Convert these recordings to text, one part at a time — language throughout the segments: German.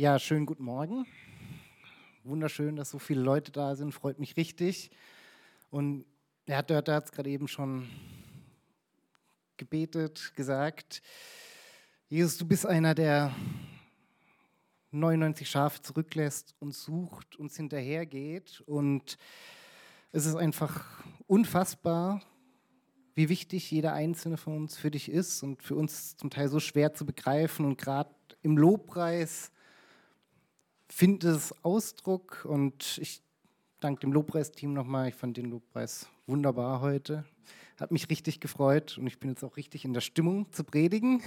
Ja, schönen guten Morgen. Wunderschön, dass so viele Leute da sind, freut mich richtig. Und er hat, hat es gerade eben schon gebetet, gesagt, Jesus, du bist einer, der 99 Schafe zurücklässt und sucht, uns hinterhergeht. Und es ist einfach unfassbar, wie wichtig jeder einzelne von uns für dich ist und für uns zum Teil so schwer zu begreifen. Und gerade im Lobpreis findet es Ausdruck. Und ich danke dem Lobpreisteam nochmal. Ich fand den Lobpreis wunderbar heute. Hat mich richtig gefreut und ich bin jetzt auch richtig in der Stimmung zu predigen.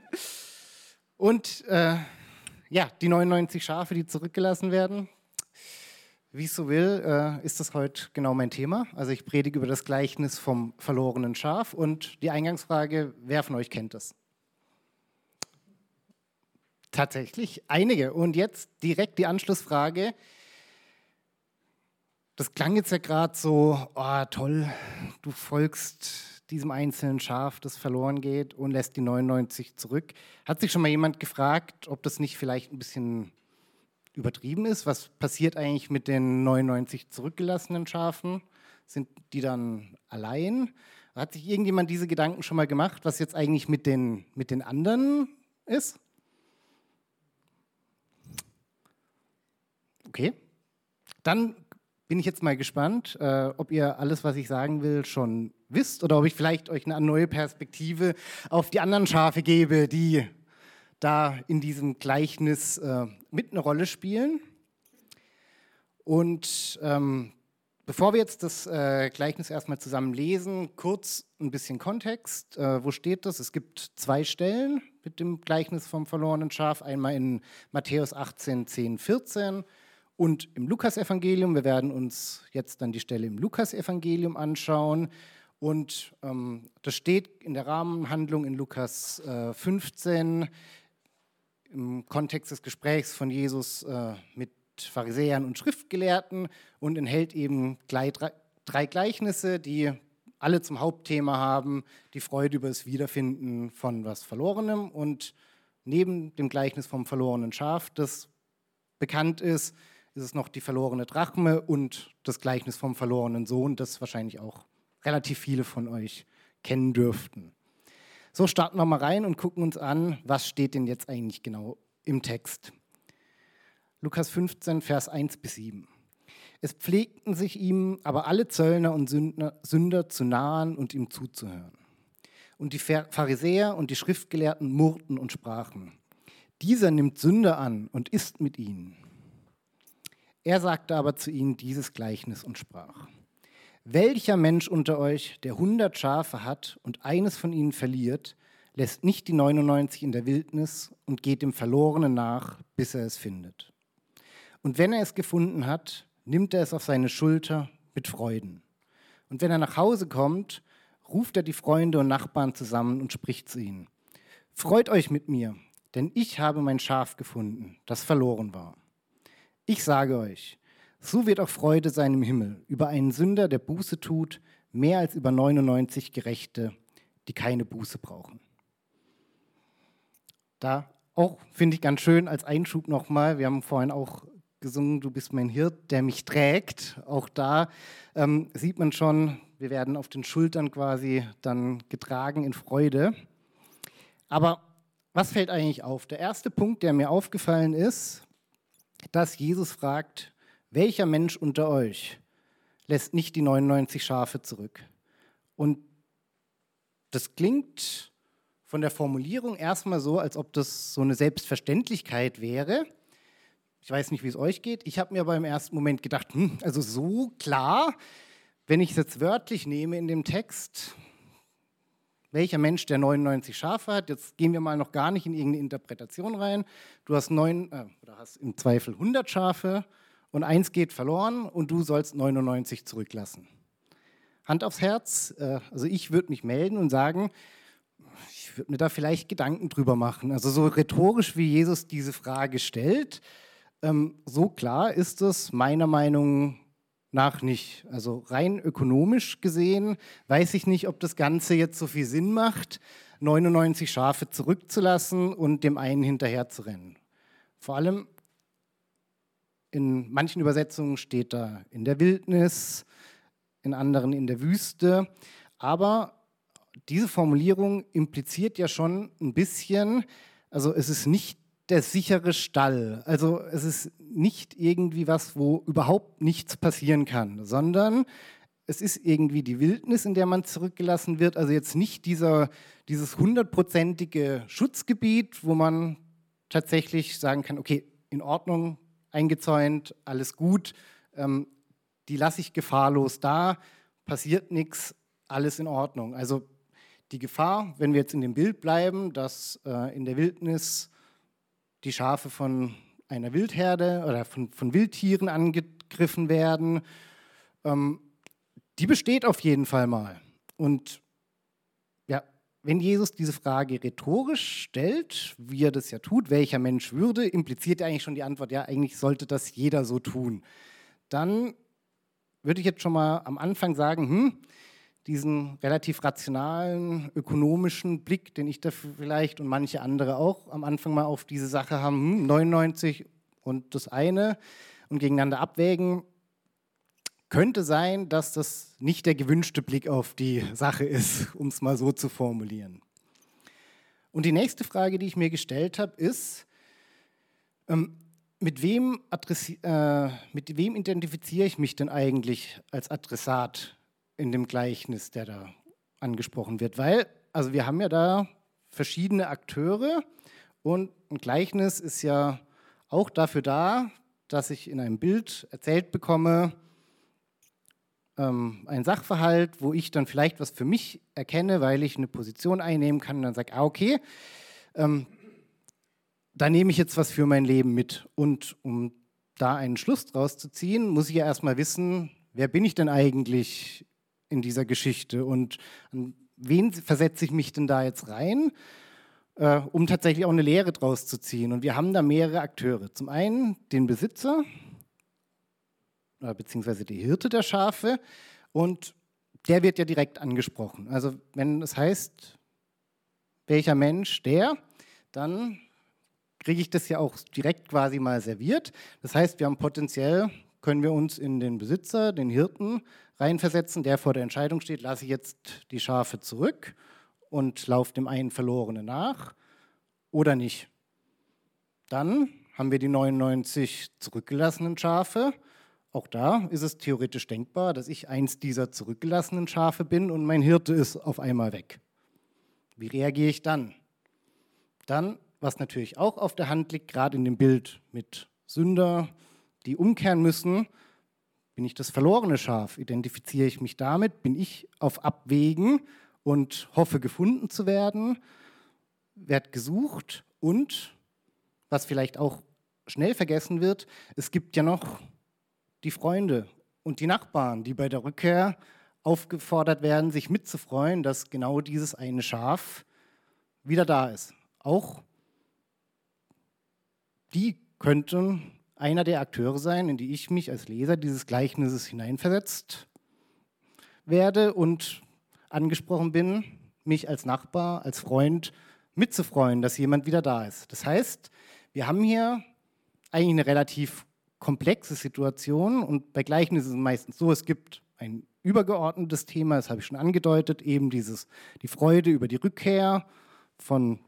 und äh, ja, die 99 Schafe, die zurückgelassen werden. Wie es so will, äh, ist das heute genau mein Thema. Also ich predige über das Gleichnis vom verlorenen Schaf und die Eingangsfrage, wer von euch kennt es? Tatsächlich einige. Und jetzt direkt die Anschlussfrage. Das klang jetzt ja gerade so, oh, toll, du folgst diesem einzelnen Schaf, das verloren geht und lässt die 99 zurück. Hat sich schon mal jemand gefragt, ob das nicht vielleicht ein bisschen übertrieben ist? Was passiert eigentlich mit den 99 zurückgelassenen Schafen? Sind die dann allein? Hat sich irgendjemand diese Gedanken schon mal gemacht, was jetzt eigentlich mit den, mit den anderen ist? Okay. Dann bin ich jetzt mal gespannt, äh, ob ihr alles, was ich sagen will, schon wisst oder ob ich vielleicht euch eine neue Perspektive auf die anderen Schafe gebe, die da in diesem Gleichnis äh, mit eine Rolle spielen. Und ähm, bevor wir jetzt das äh, Gleichnis erstmal zusammen lesen, kurz ein bisschen Kontext. Äh, wo steht das? Es gibt zwei Stellen mit dem Gleichnis vom verlorenen Schaf. Einmal in Matthäus 18, 10, 14 und im Lukasevangelium. Wir werden uns jetzt dann die Stelle im Lukasevangelium anschauen. Und ähm, das steht in der Rahmenhandlung in Lukas äh, 15 im Kontext des Gesprächs von Jesus äh, mit Pharisäern und Schriftgelehrten und enthält eben drei, drei Gleichnisse, die alle zum Hauptthema haben, die Freude über das Wiederfinden von was Verlorenem. Und neben dem Gleichnis vom verlorenen Schaf, das bekannt ist, ist es noch die verlorene Drachme und das Gleichnis vom verlorenen Sohn, das wahrscheinlich auch relativ viele von euch kennen dürften. So starten wir mal rein und gucken uns an, was steht denn jetzt eigentlich genau im Text. Lukas 15, Vers 1 bis 7. Es pflegten sich ihm aber alle Zöllner und Sünder, Sünder zu nahen und ihm zuzuhören. Und die Pharisäer und die Schriftgelehrten murrten und sprachen, dieser nimmt Sünder an und isst mit ihnen. Er sagte aber zu ihnen dieses Gleichnis und sprach, welcher Mensch unter euch, der hundert Schafe hat und eines von ihnen verliert, lässt nicht die 99 in der Wildnis und geht dem Verlorenen nach, bis er es findet. Und wenn er es gefunden hat, nimmt er es auf seine Schulter mit Freuden. Und wenn er nach Hause kommt, ruft er die Freunde und Nachbarn zusammen und spricht zu ihnen. Freut euch mit mir, denn ich habe mein Schaf gefunden, das verloren war. Ich sage euch, so wird auch Freude sein im Himmel über einen Sünder, der Buße tut, mehr als über 99 Gerechte, die keine Buße brauchen. Da auch finde ich ganz schön als Einschub nochmal, wir haben vorhin auch gesungen, du bist mein Hirt, der mich trägt. Auch da ähm, sieht man schon, wir werden auf den Schultern quasi dann getragen in Freude. Aber was fällt eigentlich auf? Der erste Punkt, der mir aufgefallen ist, dass Jesus fragt, welcher Mensch unter euch lässt nicht die 99 Schafe zurück? Und das klingt von der Formulierung erstmal so, als ob das so eine Selbstverständlichkeit wäre. Ich weiß nicht, wie es euch geht. Ich habe mir aber im ersten Moment gedacht, hm, also so klar, wenn ich es jetzt wörtlich nehme in dem Text, welcher Mensch der 99 Schafe hat. Jetzt gehen wir mal noch gar nicht in irgendeine Interpretation rein. Du hast, neun, äh, oder hast im Zweifel 100 Schafe und eins geht verloren und du sollst 99 zurücklassen. Hand aufs Herz, äh, also ich würde mich melden und sagen, ich würde mir da vielleicht Gedanken drüber machen. Also so rhetorisch, wie Jesus diese Frage stellt, ähm, so klar ist es meiner Meinung nach nicht. Also rein ökonomisch gesehen weiß ich nicht, ob das Ganze jetzt so viel Sinn macht, 99 Schafe zurückzulassen und dem einen hinterher zu rennen. Vor allem in manchen Übersetzungen steht da in der Wildnis, in anderen in der Wüste. Aber diese Formulierung impliziert ja schon ein bisschen, also es ist nicht der sichere Stall. Also es ist nicht irgendwie was, wo überhaupt nichts passieren kann, sondern es ist irgendwie die Wildnis, in der man zurückgelassen wird. Also jetzt nicht dieser, dieses hundertprozentige Schutzgebiet, wo man tatsächlich sagen kann, okay, in Ordnung, eingezäunt, alles gut, ähm, die lasse ich gefahrlos da, passiert nichts, alles in Ordnung. Also die Gefahr, wenn wir jetzt in dem Bild bleiben, dass äh, in der Wildnis die Schafe von einer Wildherde oder von, von Wildtieren angegriffen werden, ähm, die besteht auf jeden Fall mal. Und ja, wenn Jesus diese Frage rhetorisch stellt, wie er das ja tut, welcher Mensch würde, impliziert er eigentlich schon die Antwort, ja, eigentlich sollte das jeder so tun. Dann würde ich jetzt schon mal am Anfang sagen, hm, diesen relativ rationalen, ökonomischen Blick, den ich da vielleicht und manche andere auch am Anfang mal auf diese Sache haben, hm, 99 und das eine und gegeneinander abwägen, könnte sein, dass das nicht der gewünschte Blick auf die Sache ist, um es mal so zu formulieren. Und die nächste Frage, die ich mir gestellt habe, ist, ähm, mit, wem äh, mit wem identifiziere ich mich denn eigentlich als Adressat in dem Gleichnis, der da angesprochen wird? Weil, also wir haben ja da verschiedene Akteure und ein Gleichnis ist ja auch dafür da, dass ich in einem Bild erzählt bekomme, ähm, ein Sachverhalt, wo ich dann vielleicht was für mich erkenne, weil ich eine Position einnehmen kann und dann sage, ah, okay, ähm, da nehme ich jetzt was für mein Leben mit. Und um da einen Schluss draus zu ziehen, muss ich ja erstmal wissen, wer bin ich denn eigentlich in dieser Geschichte und an wen versetze ich mich denn da jetzt rein, äh, um tatsächlich auch eine Lehre draus zu ziehen. Und wir haben da mehrere Akteure. Zum einen den Besitzer, äh, beziehungsweise die Hirte der Schafe und der wird ja direkt angesprochen. Also wenn es heißt, welcher Mensch der, dann kriege ich das ja auch direkt quasi mal serviert. Das heißt, wir haben potenziell, können wir uns in den Besitzer, den Hirten reinversetzen, der vor der Entscheidung steht, lasse ich jetzt die Schafe zurück und laufe dem einen Verlorenen nach oder nicht. Dann haben wir die 99 zurückgelassenen Schafe auch da ist es theoretisch denkbar, dass ich eins dieser zurückgelassenen Schafe bin und mein Hirte ist auf einmal weg. Wie reagiere ich dann? Dann, was natürlich auch auf der Hand liegt, gerade in dem Bild mit Sünder, die umkehren müssen, bin ich das verlorene Schaf? Identifiziere ich mich damit? Bin ich auf Abwägen und hoffe gefunden zu werden? Werd gesucht und, was vielleicht auch schnell vergessen wird, es gibt ja noch die Freunde und die Nachbarn, die bei der Rückkehr aufgefordert werden, sich mitzufreuen, dass genau dieses eine Schaf wieder da ist. Auch die könnten einer der Akteure sein, in die ich mich als Leser dieses Gleichnisses hineinversetzt werde und angesprochen bin, mich als Nachbar, als Freund mitzufreuen, dass jemand wieder da ist. Das heißt, wir haben hier eigentlich eine relativ komplexe Situation und bei Gleichnissen ist es meistens so, es gibt ein übergeordnetes Thema, das habe ich schon angedeutet, eben dieses, die Freude über die Rückkehr von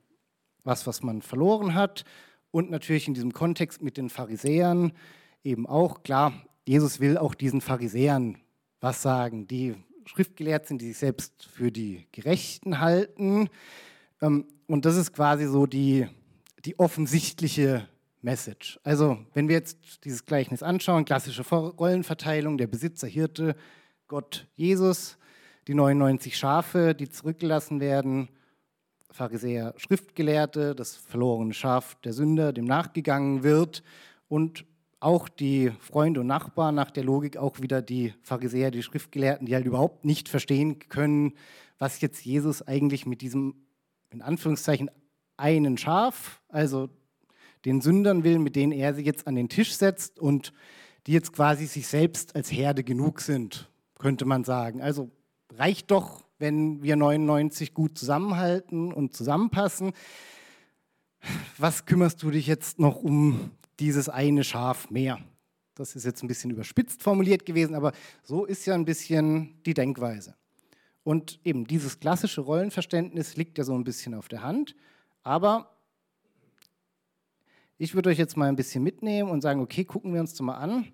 was, was man verloren hat und natürlich in diesem Kontext mit den Pharisäern eben auch, klar, Jesus will auch diesen Pharisäern was sagen, die schriftgelehrt sind, die sich selbst für die Gerechten halten. Ähm, und das ist quasi so die, die offensichtliche Message. Also, wenn wir jetzt dieses Gleichnis anschauen, klassische Rollenverteilung, der Besitzer, Hirte, Gott, Jesus, die 99 Schafe, die zurückgelassen werden, Pharisäer, Schriftgelehrte, das verlorene Schaf der Sünder, dem nachgegangen wird und auch die Freunde und Nachbarn nach der Logik auch wieder die Pharisäer, die Schriftgelehrten, die halt überhaupt nicht verstehen können, was jetzt Jesus eigentlich mit diesem, in Anführungszeichen, einen Schaf, also den Sündern will, mit denen er sie jetzt an den Tisch setzt und die jetzt quasi sich selbst als Herde genug sind, könnte man sagen. Also reicht doch, wenn wir 99 gut zusammenhalten und zusammenpassen. was kümmerst du dich jetzt noch um dieses eine Schaf mehr? Das ist jetzt ein bisschen überspitzt formuliert gewesen, aber so ist ja ein bisschen die Denkweise. Und eben dieses klassische Rollenverständnis liegt ja so ein bisschen auf der Hand, aber ich würde euch jetzt mal ein bisschen mitnehmen und sagen, okay, gucken wir uns das mal an,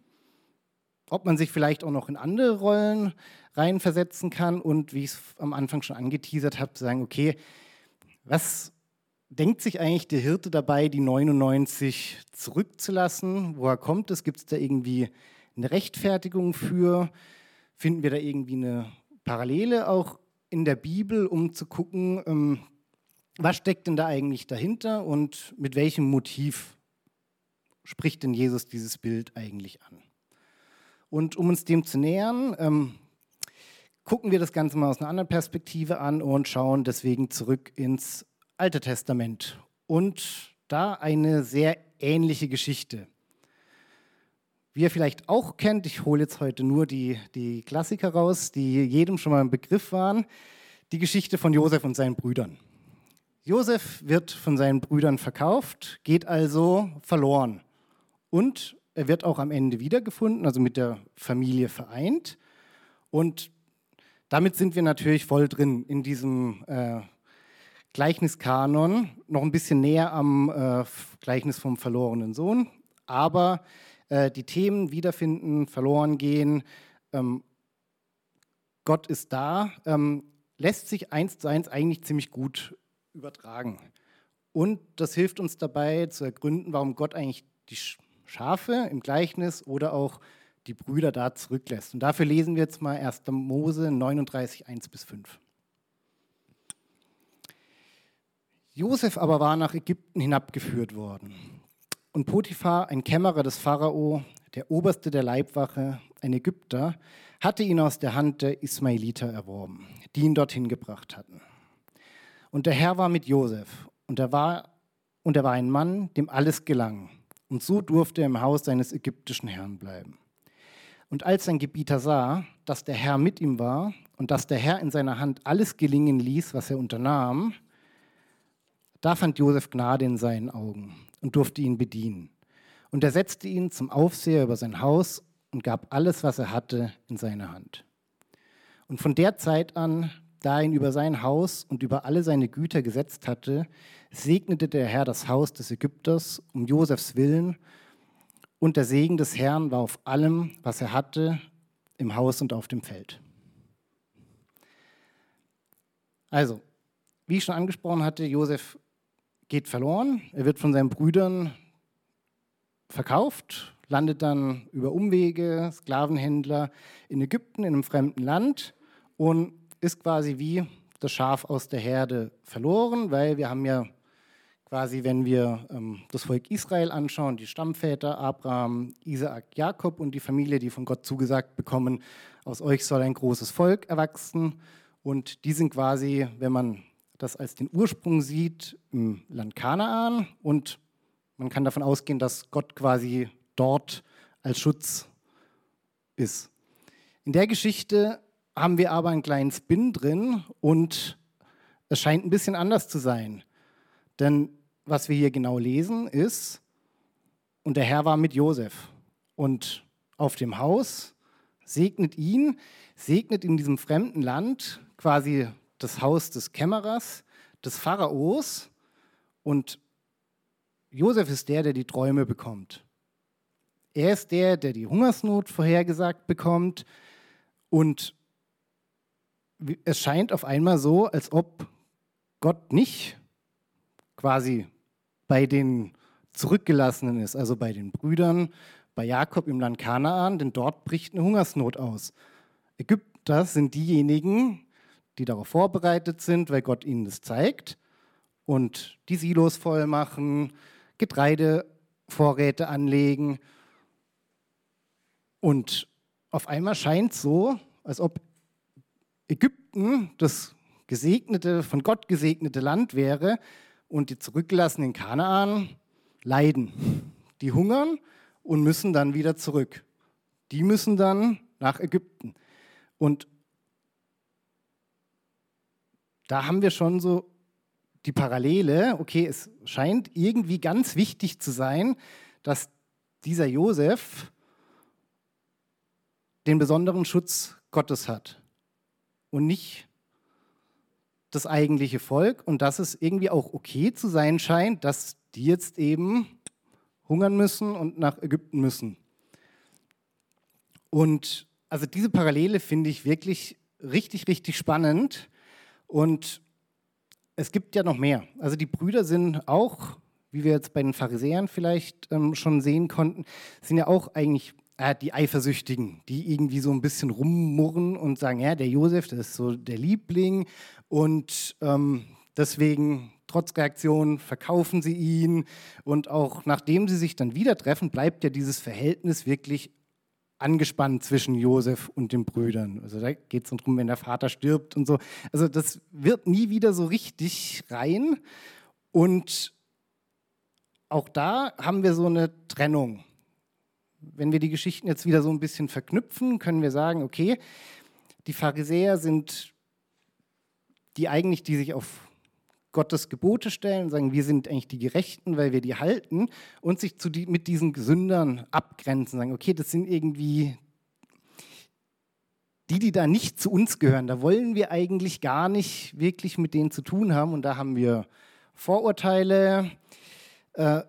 ob man sich vielleicht auch noch in andere Rollen reinversetzen kann und wie ich es am Anfang schon angeteasert habe, sagen, okay, was denkt sich eigentlich der Hirte dabei, die 99 zurückzulassen? Woher kommt es? Gibt es da irgendwie eine Rechtfertigung für? Finden wir da irgendwie eine Parallele auch in der Bibel, um zu gucken, ähm, was steckt denn da eigentlich dahinter und mit welchem Motiv spricht denn Jesus dieses Bild eigentlich an? Und um uns dem zu nähern, ähm, gucken wir das Ganze mal aus einer anderen Perspektive an und schauen deswegen zurück ins Alte Testament. Und da eine sehr ähnliche Geschichte. Wie ihr vielleicht auch kennt, ich hole jetzt heute nur die, die Klassiker raus, die jedem schon mal ein Begriff waren, die Geschichte von Josef und seinen Brüdern. Josef wird von seinen Brüdern verkauft, geht also verloren. Und er wird auch am Ende wiedergefunden, also mit der Familie vereint. Und damit sind wir natürlich voll drin in diesem äh, Gleichniskanon, noch ein bisschen näher am äh, Gleichnis vom verlorenen Sohn. Aber äh, die Themen wiederfinden, verloren gehen, ähm, Gott ist da, ähm, lässt sich eins zu eins eigentlich ziemlich gut übertragen. Und das hilft uns dabei zu ergründen, warum Gott eigentlich die Schafe im Gleichnis oder auch die Brüder da zurücklässt. Und dafür lesen wir jetzt mal 1. Mose 39, 1 bis 5. Josef aber war nach Ägypten hinabgeführt worden. Und Potiphar, ein Kämmerer des Pharao, der Oberste der Leibwache, ein Ägypter, hatte ihn aus der Hand der Ismailiter erworben, die ihn dorthin gebracht hatten. Und der Herr war mit Josef, und er war, und er war ein Mann, dem alles gelang. Und so durfte er im Haus seines ägyptischen Herrn bleiben. Und als sein Gebieter sah, dass der Herr mit ihm war und dass der Herr in seiner Hand alles gelingen ließ, was er unternahm, da fand Josef Gnade in seinen Augen und durfte ihn bedienen. Und er setzte ihn zum Aufseher über sein Haus und gab alles, was er hatte, in seine Hand. Und von der Zeit an da er ihn über sein Haus und über alle seine Güter gesetzt hatte, segnete der Herr das Haus des Ägypters um Josefs Willen, und der Segen des Herrn war auf allem, was er hatte, im Haus und auf dem Feld. Also, wie ich schon angesprochen hatte, Josef geht verloren, er wird von seinen Brüdern verkauft, landet dann über Umwege, Sklavenhändler in Ägypten, in einem fremden Land und ist quasi wie das Schaf aus der Herde verloren, weil wir haben ja quasi, wenn wir ähm, das Volk Israel anschauen, die Stammväter Abraham, Isaak, Jakob und die Familie, die von Gott zugesagt bekommen, aus euch soll ein großes Volk erwachsen. Und die sind quasi, wenn man das als den Ursprung sieht, im Land Kanaan. Und man kann davon ausgehen, dass Gott quasi dort als Schutz ist. In der Geschichte haben wir aber einen kleinen Spin drin und es scheint ein bisschen anders zu sein. Denn was wir hier genau lesen ist, und der Herr war mit Josef. Und auf dem Haus, segnet ihn, segnet in diesem fremden Land quasi das Haus des Kämmerers, des Pharaos. Und Josef ist der, der die Träume bekommt. Er ist der, der die Hungersnot vorhergesagt bekommt. Und es scheint auf einmal so, als ob Gott nicht quasi bei den Zurückgelassenen ist, also bei den Brüdern, bei Jakob im Land Kanaan, denn dort bricht eine Hungersnot aus. Ägypter sind diejenigen, die darauf vorbereitet sind, weil Gott ihnen das zeigt und die Silos voll machen, Getreidevorräte anlegen. Und auf einmal scheint es so, als ob Ägypten das gesegnete, von Gott gesegnete Land wäre und die zurückgelassenen Kanaan leiden. Die hungern und müssen dann wieder zurück. Die müssen dann nach Ägypten. Und da haben wir schon so die Parallele, okay, es scheint irgendwie ganz wichtig zu sein, dass dieser Josef den besonderen Schutz Gottes hat und nicht das eigentliche Volk und dass es irgendwie auch okay zu sein scheint, dass die jetzt eben hungern müssen und nach Ägypten müssen. Und also diese Parallele finde ich wirklich richtig, richtig spannend. Und es gibt ja noch mehr. Also die Brüder sind auch, wie wir jetzt bei den Pharisäern vielleicht ähm, schon sehen konnten, sind ja auch eigentlich äh, die Eifersüchtigen, die irgendwie so ein bisschen rummurren und sagen, ja, der Josef, das ist so der Liebling und ähm, deswegen trotz Reaktion verkaufen sie ihn und auch nachdem sie sich dann wieder treffen, bleibt ja dieses Verhältnis wirklich angespannt zwischen Josef und den Brüdern. Also da geht es darum, wenn der Vater stirbt und so. Also das wird nie wieder so richtig rein. Und auch da haben wir so eine Trennung. Wenn wir die Geschichten jetzt wieder so ein bisschen verknüpfen, können wir sagen, okay, die Pharisäer sind die eigentlich, die sich auf Gottes Gebote stellen, sagen, wir sind eigentlich die Gerechten, weil wir die halten und sich die, mit diesen Sündern abgrenzen, sagen, okay, das sind irgendwie die, die da nicht zu uns gehören. Da wollen wir eigentlich gar nicht wirklich mit denen zu tun haben und da haben wir Vorurteile. Äh,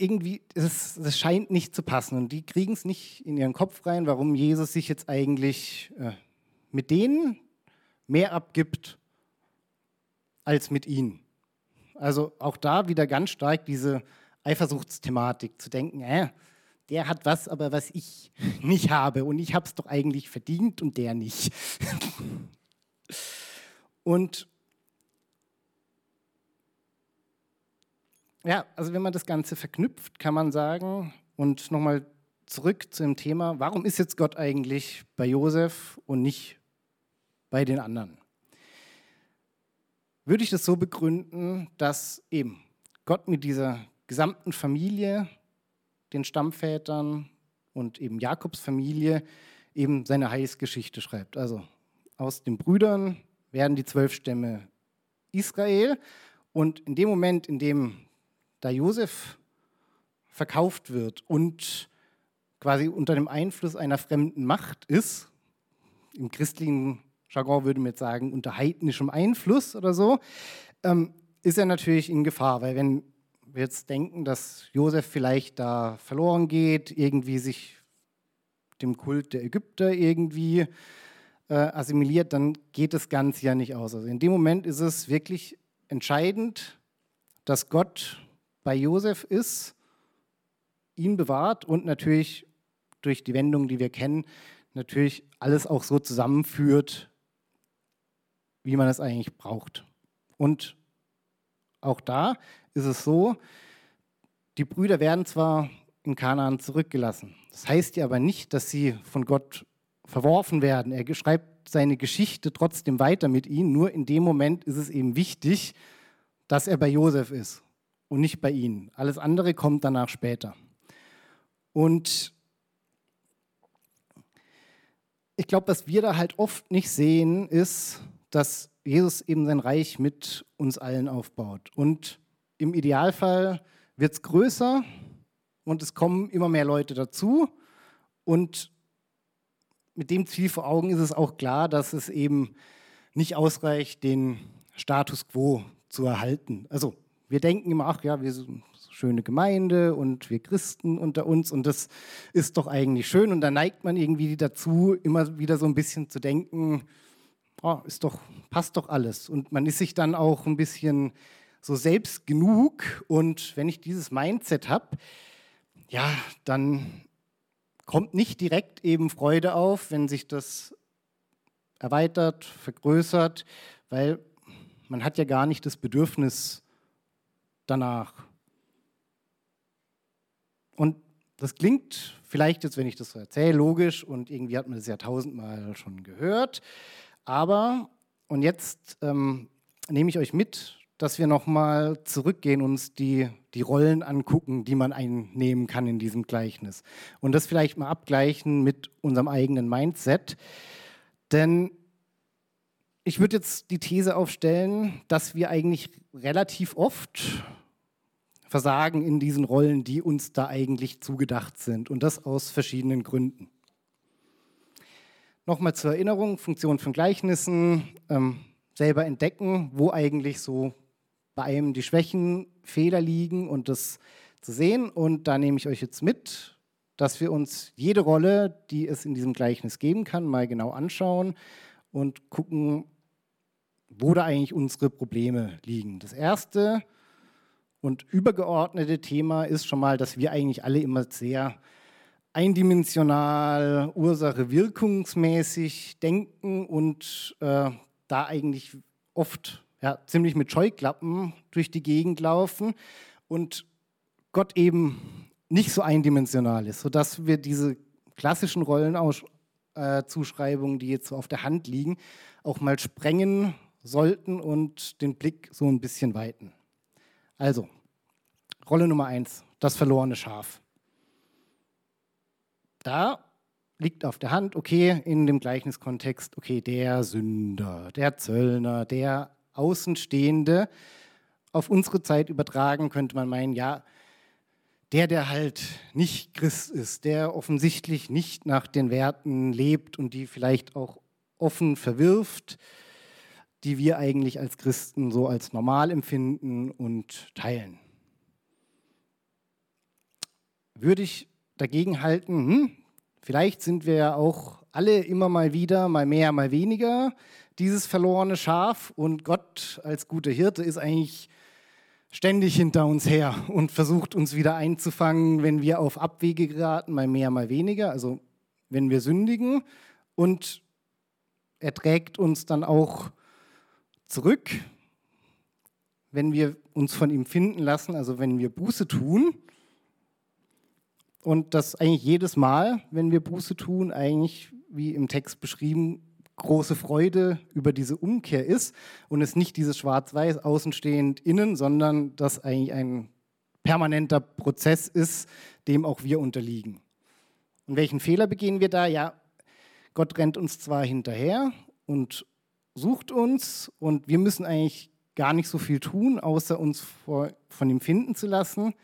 irgendwie, das, das, scheint nicht zu passen und die kriegen es nicht in ihren Kopf rein, warum Jesus sich jetzt eigentlich äh, mit denen mehr abgibt als mit ihnen. Also auch da wieder ganz stark diese Eifersuchtsthematik zu denken, äh, der hat was, aber was ich nicht habe und ich habe es doch eigentlich verdient und der nicht. und ja, also wenn man das Ganze verknüpft, kann man sagen, und nochmal zurück zu dem Thema, warum ist jetzt Gott eigentlich bei Josef und nicht bei den anderen? würde ich das so begründen, dass eben Gott mit dieser gesamten Familie, den Stammvätern und eben Jakobs Familie eben seine Heilsgeschichte schreibt. Also aus den Brüdern werden die zwölf Stämme Israel und in dem Moment, in dem da Josef verkauft wird und quasi unter dem Einfluss einer fremden Macht ist, im christlichen Jargon würde mir jetzt sagen, unter heidnischem Einfluss oder so, ähm, ist er natürlich in Gefahr, weil wenn wir jetzt denken, dass Josef vielleicht da verloren geht, irgendwie sich dem Kult der Ägypter irgendwie äh, assimiliert, dann geht das Ganze ja nicht aus. Also in dem Moment ist es wirklich entscheidend, dass Gott bei Josef ist, ihn bewahrt und natürlich durch die Wendung, die wir kennen, natürlich alles auch so zusammenführt, wie man es eigentlich braucht. Und auch da ist es so, die Brüder werden zwar in Kanaan zurückgelassen. Das heißt ja aber nicht, dass sie von Gott verworfen werden. Er schreibt seine Geschichte trotzdem weiter mit ihnen. Nur in dem Moment ist es eben wichtig, dass er bei Josef ist und nicht bei ihnen. Alles andere kommt danach später. Und ich glaube, was wir da halt oft nicht sehen, ist, dass Jesus eben sein Reich mit uns allen aufbaut. Und im Idealfall wird es größer und es kommen immer mehr Leute dazu. Und mit dem Ziel vor Augen ist es auch klar, dass es eben nicht ausreicht, den Status quo zu erhalten. Also wir denken immer, ach ja, wir sind eine schöne Gemeinde und wir Christen unter uns und das ist doch eigentlich schön. Und da neigt man irgendwie dazu, immer wieder so ein bisschen zu denken, oh, ist doch, passt doch alles. Und man ist sich dann auch ein bisschen so selbst genug. Und wenn ich dieses Mindset habe, ja, dann kommt nicht direkt eben Freude auf, wenn sich das erweitert, vergrößert, weil man hat ja gar nicht das Bedürfnis danach. Und das klingt vielleicht jetzt, wenn ich das so erzähle, logisch und irgendwie hat man das ja tausendmal schon gehört. Aber, und jetzt ähm, nehme ich euch mit, dass wir nochmal zurückgehen und uns die, die Rollen angucken, die man einnehmen kann in diesem Gleichnis. Und das vielleicht mal abgleichen mit unserem eigenen Mindset. Denn ich würde jetzt die These aufstellen, dass wir eigentlich relativ oft versagen in diesen Rollen, die uns da eigentlich zugedacht sind. Und das aus verschiedenen Gründen. Nochmal zur Erinnerung, Funktion von Gleichnissen, ähm, selber entdecken, wo eigentlich so bei einem die Schwächen, Fehler liegen und das zu sehen. Und da nehme ich euch jetzt mit, dass wir uns jede Rolle, die es in diesem Gleichnis geben kann, mal genau anschauen und gucken, wo da eigentlich unsere Probleme liegen. Das erste und übergeordnete Thema ist schon mal, dass wir eigentlich alle immer sehr eindimensional, Ursache-wirkungsmäßig denken und äh, da eigentlich oft ja, ziemlich mit Scheuklappen durch die Gegend laufen und Gott eben nicht so eindimensional ist, sodass wir diese klassischen Rollenzuschreibungen, äh, die jetzt so auf der Hand liegen, auch mal sprengen sollten und den Blick so ein bisschen weiten. Also, Rolle Nummer eins, das verlorene Schaf. Da liegt auf der Hand, okay, in dem Gleichniskontext, okay, der Sünder, der Zöllner, der Außenstehende. Auf unsere Zeit übertragen könnte man meinen, ja, der, der halt nicht Christ ist, der offensichtlich nicht nach den Werten lebt und die vielleicht auch offen verwirft, die wir eigentlich als Christen so als normal empfinden und teilen. Würde ich dagegen halten, hm, vielleicht sind wir ja auch alle immer mal wieder, mal mehr, mal weniger, dieses verlorene Schaf und Gott als guter Hirte ist eigentlich ständig hinter uns her und versucht uns wieder einzufangen, wenn wir auf Abwege geraten, mal mehr, mal weniger, also wenn wir sündigen und er trägt uns dann auch zurück, wenn wir uns von ihm finden lassen, also wenn wir Buße tun. Und das eigentlich jedes Mal, wenn wir Buße tun, eigentlich, wie im Text beschrieben, große Freude über diese Umkehr ist und es nicht dieses Schwarz-Weiß außenstehend innen, sondern dass eigentlich ein permanenter Prozess ist, dem auch wir unterliegen. Und welchen Fehler begehen wir da? Ja, Gott rennt uns zwar hinterher und sucht uns und wir müssen eigentlich gar nicht so viel tun, außer uns vor, von ihm finden zu lassen.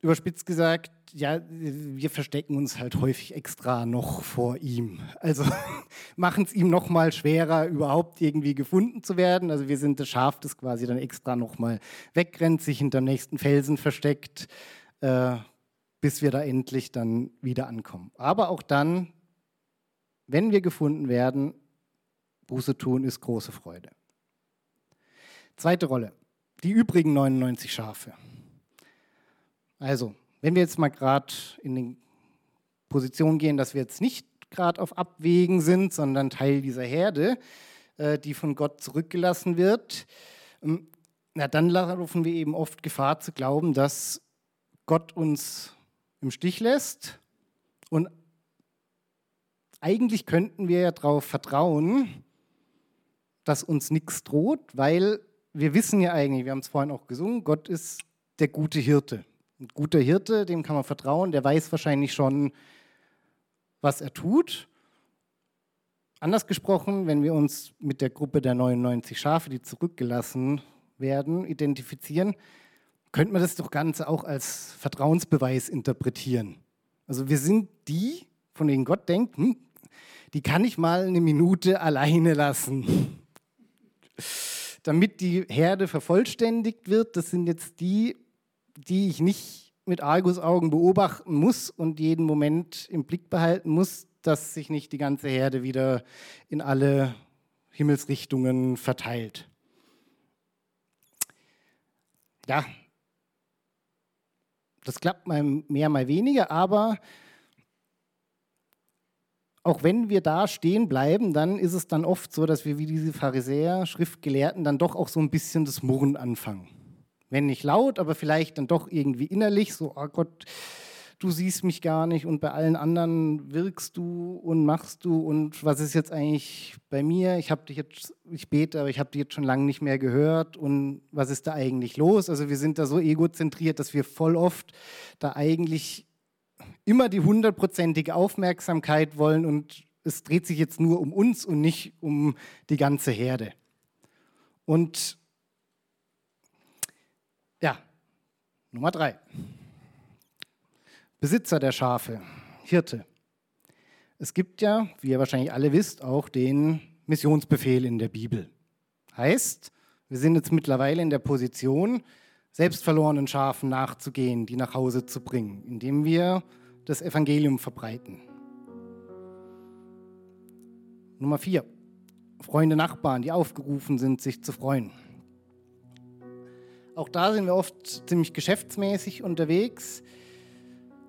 Überspitzt gesagt, ja, wir verstecken uns halt häufig extra noch vor ihm. Also machen es ihm noch mal schwerer, überhaupt irgendwie gefunden zu werden. Also wir sind das Schaf, das quasi dann extra noch mal wegrennt, sich hinter dem nächsten Felsen versteckt, äh, bis wir da endlich dann wieder ankommen. Aber auch dann, wenn wir gefunden werden, Buße tun ist große Freude. Zweite Rolle, die übrigen 99 Schafe. Also, wenn wir jetzt mal gerade in die Position gehen, dass wir jetzt nicht gerade auf Abwägen sind, sondern Teil dieser Herde, äh, die von Gott zurückgelassen wird, ähm, na, dann laufen wir eben oft Gefahr zu glauben, dass Gott uns im Stich lässt. Und eigentlich könnten wir ja darauf vertrauen, dass uns nichts droht, weil wir wissen ja eigentlich, wir haben es vorhin auch gesungen, Gott ist der gute Hirte. Ein guter Hirte, dem kann man vertrauen, der weiß wahrscheinlich schon, was er tut. Anders gesprochen, wenn wir uns mit der Gruppe der 99 Schafe, die zurückgelassen werden, identifizieren, könnte man das doch Ganze auch als Vertrauensbeweis interpretieren. Also wir sind die, von denen Gott denkt, hm, die kann ich mal eine Minute alleine lassen damit die Herde vervollständigt wird. Das sind jetzt die, die ich nicht mit Argusaugen beobachten muss und jeden Moment im Blick behalten muss, dass sich nicht die ganze Herde wieder in alle Himmelsrichtungen verteilt. Ja, das klappt mal mehr, mal weniger, aber auch wenn wir da stehen bleiben, dann ist es dann oft so, dass wir wie diese Pharisäer, Schriftgelehrten, dann doch auch so ein bisschen das Murren anfangen. Wenn nicht laut, aber vielleicht dann doch irgendwie innerlich, so, oh Gott, du siehst mich gar nicht und bei allen anderen wirkst du und machst du und was ist jetzt eigentlich bei mir? Ich habe dich jetzt, ich bete, aber ich habe dich jetzt schon lange nicht mehr gehört und was ist da eigentlich los? Also wir sind da so egozentriert, dass wir voll oft da eigentlich immer die hundertprozentige Aufmerksamkeit wollen und es dreht sich jetzt nur um uns und nicht um die ganze Herde. Und ja, Nummer drei. Besitzer der Schafe, Hirte. Es gibt ja, wie ihr wahrscheinlich alle wisst, auch den Missionsbefehl in der Bibel. Heißt, wir sind jetzt mittlerweile in der Position, selbstverlorenen Schafen nachzugehen, die nach Hause zu bringen, indem wir das Evangelium verbreiten. Nummer vier. Freunde, Nachbarn, die aufgerufen sind, sich zu freuen. Auch da sind wir oft ziemlich geschäftsmäßig unterwegs.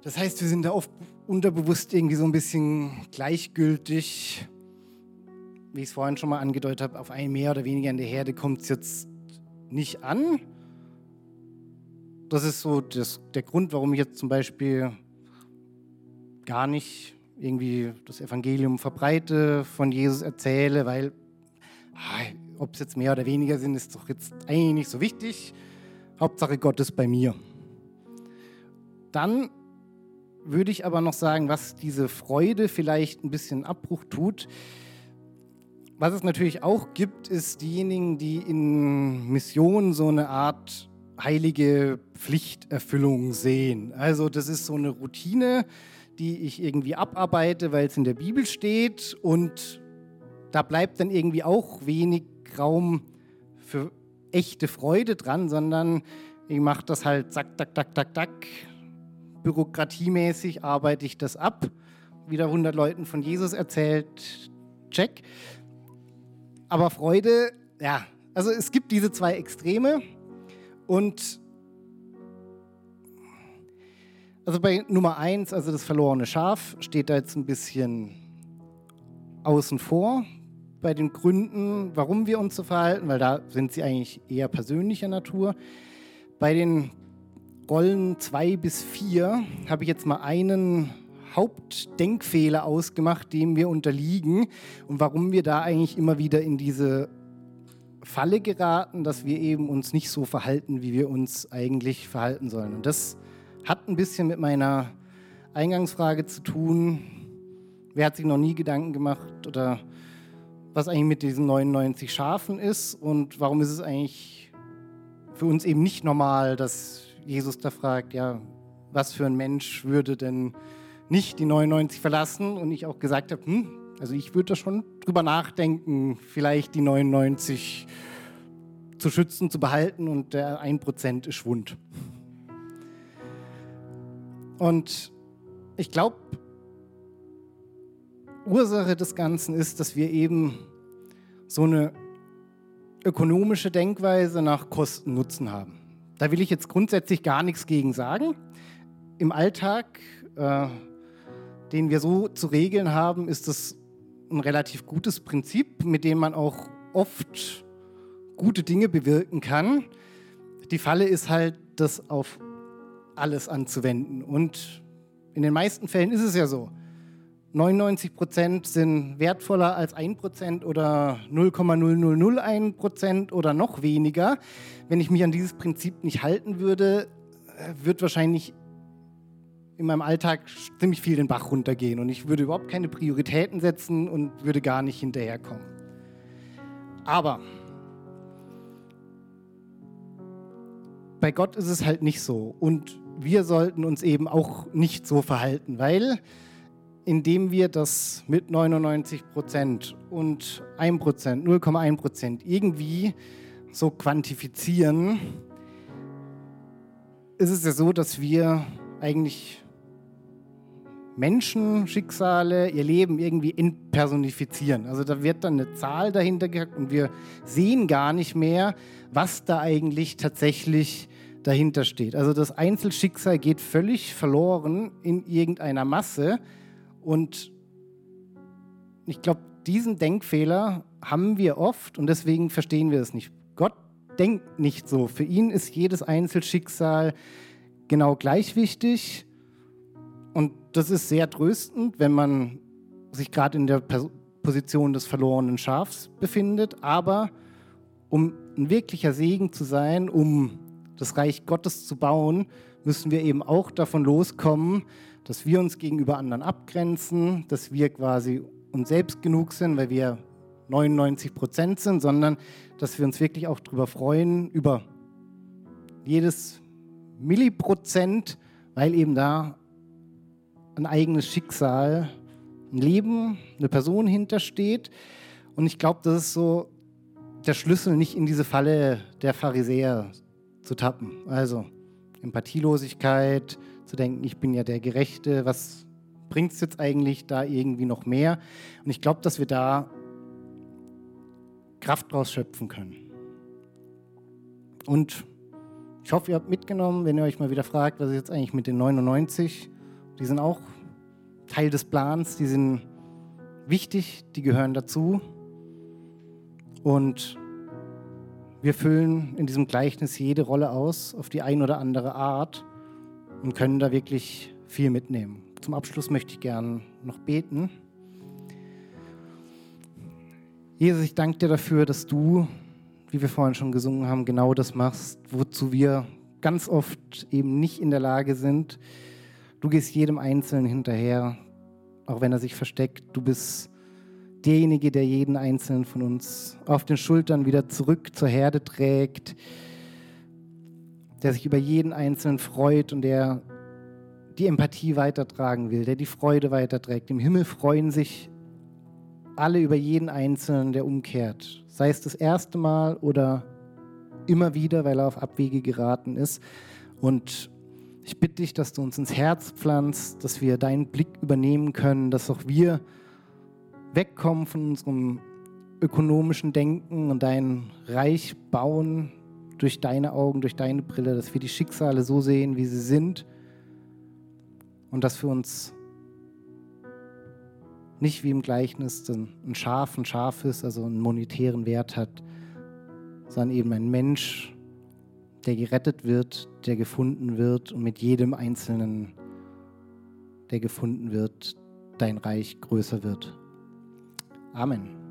Das heißt, wir sind da oft unterbewusst irgendwie so ein bisschen gleichgültig. Wie ich es vorhin schon mal angedeutet habe, auf ein mehr oder weniger in der Herde kommt es jetzt nicht an. Das ist so das, der Grund, warum ich jetzt zum Beispiel gar nicht irgendwie das Evangelium verbreite, von Jesus erzähle, weil ah, ob es jetzt mehr oder weniger sind, ist doch jetzt eigentlich nicht so wichtig. Hauptsache Gott ist bei mir. Dann würde ich aber noch sagen, was diese Freude vielleicht ein bisschen Abbruch tut. Was es natürlich auch gibt, ist diejenigen, die in Missionen so eine Art heilige Pflichterfüllung sehen. Also das ist so eine Routine, die ich irgendwie abarbeite, weil es in der Bibel steht und da bleibt dann irgendwie auch wenig Raum für echte Freude dran, sondern ich mache das halt zack, zack, zack, zack, zack. Bürokratiemäßig arbeite ich das ab. Wieder 100 Leuten von Jesus erzählt, check. Aber Freude, ja, also es gibt diese zwei Extreme und also bei Nummer eins, also das verlorene Schaf, steht da jetzt ein bisschen außen vor bei den Gründen, warum wir uns so verhalten, weil da sind sie eigentlich eher persönlicher Natur. Bei den Rollen 2 bis 4 habe ich jetzt mal einen Hauptdenkfehler ausgemacht, dem wir unterliegen und warum wir da eigentlich immer wieder in diese Falle geraten, dass wir eben uns nicht so verhalten, wie wir uns eigentlich verhalten sollen. Und das hat ein bisschen mit meiner Eingangsfrage zu tun. Wer hat sich noch nie Gedanken gemacht oder was eigentlich mit diesen 99 Schafen ist und warum ist es eigentlich für uns eben nicht normal, dass Jesus da fragt, ja, was für ein Mensch würde denn nicht die 99 verlassen und ich auch gesagt habe, hm, also ich würde da schon drüber nachdenken, vielleicht die 99 zu schützen, zu behalten und der 1% ist Schwund. Und ich glaube, Ursache des Ganzen ist, dass wir eben so eine ökonomische Denkweise nach Kosten-Nutzen haben. Da will ich jetzt grundsätzlich gar nichts gegen sagen. Im Alltag, äh, den wir so zu regeln haben, ist das ein relativ gutes Prinzip, mit dem man auch oft gute Dinge bewirken kann. Die Falle ist halt, das auf alles anzuwenden. Und in den meisten Fällen ist es ja so. 99 Prozent sind wertvoller als 1 Prozent oder 0,0001 Prozent oder noch weniger. Wenn ich mich an dieses Prinzip nicht halten würde, äh, wird wahrscheinlich in meinem Alltag ziemlich viel den Bach runtergehen und ich würde überhaupt keine Prioritäten setzen und würde gar nicht hinterherkommen. Aber bei Gott ist es halt nicht so und wir sollten uns eben auch nicht so verhalten, weil indem wir das mit 99 Prozent und 1 Prozent, 0,1 Prozent irgendwie so quantifizieren, ist es ja so, dass wir eigentlich Menschen, Schicksale, ihr Leben irgendwie impersonifizieren. Also da wird dann eine Zahl dahinter gehackt und wir sehen gar nicht mehr, was da eigentlich tatsächlich dahinter steht. Also das Einzelschicksal geht völlig verloren in irgendeiner Masse und ich glaube, diesen Denkfehler haben wir oft und deswegen verstehen wir es nicht. Gott denkt nicht so. Für ihn ist jedes Einzelschicksal genau gleich wichtig. Und das ist sehr tröstend, wenn man sich gerade in der Position des verlorenen Schafs befindet. Aber um ein wirklicher Segen zu sein, um das Reich Gottes zu bauen, müssen wir eben auch davon loskommen, dass wir uns gegenüber anderen abgrenzen, dass wir quasi uns selbst genug sind, weil wir 99 Prozent sind, sondern dass wir uns wirklich auch darüber freuen, über jedes Milliprozent, weil eben da ein eigenes Schicksal, ein Leben, eine Person hintersteht. Und ich glaube, das ist so der Schlüssel, nicht in diese Falle der Pharisäer zu tappen. Also Empathielosigkeit, zu denken, ich bin ja der Gerechte, was bringt es jetzt eigentlich da irgendwie noch mehr? Und ich glaube, dass wir da Kraft draus schöpfen können. Und ich hoffe, ihr habt mitgenommen, wenn ihr euch mal wieder fragt, was ist jetzt eigentlich mit den 99? Die sind auch Teil des Plans, die sind wichtig, die gehören dazu. Und wir füllen in diesem Gleichnis jede Rolle aus auf die ein oder andere Art und können da wirklich viel mitnehmen. Zum Abschluss möchte ich gern noch beten. Jesus, ich danke dir dafür, dass du, wie wir vorhin schon gesungen haben, genau das machst, wozu wir ganz oft eben nicht in der Lage sind. Du gehst jedem Einzelnen hinterher, auch wenn er sich versteckt. Du bist derjenige, der jeden Einzelnen von uns auf den Schultern wieder zurück zur Herde trägt, der sich über jeden Einzelnen freut und der die Empathie weitertragen will, der die Freude weiterträgt. Im Himmel freuen sich alle über jeden Einzelnen, der umkehrt. Sei es das erste Mal oder immer wieder, weil er auf Abwege geraten ist. Und ich bitte dich, dass du uns ins Herz pflanzt, dass wir deinen Blick übernehmen können, dass auch wir wegkommen von unserem ökonomischen Denken und dein Reich bauen durch deine Augen, durch deine Brille, dass wir die Schicksale so sehen, wie sie sind und dass für uns nicht wie im Gleichnis ein Schaf ein Schaf ist, also einen monetären Wert hat, sondern eben ein Mensch, der gerettet wird, der gefunden wird und mit jedem Einzelnen, der gefunden wird, dein Reich größer wird. Amen.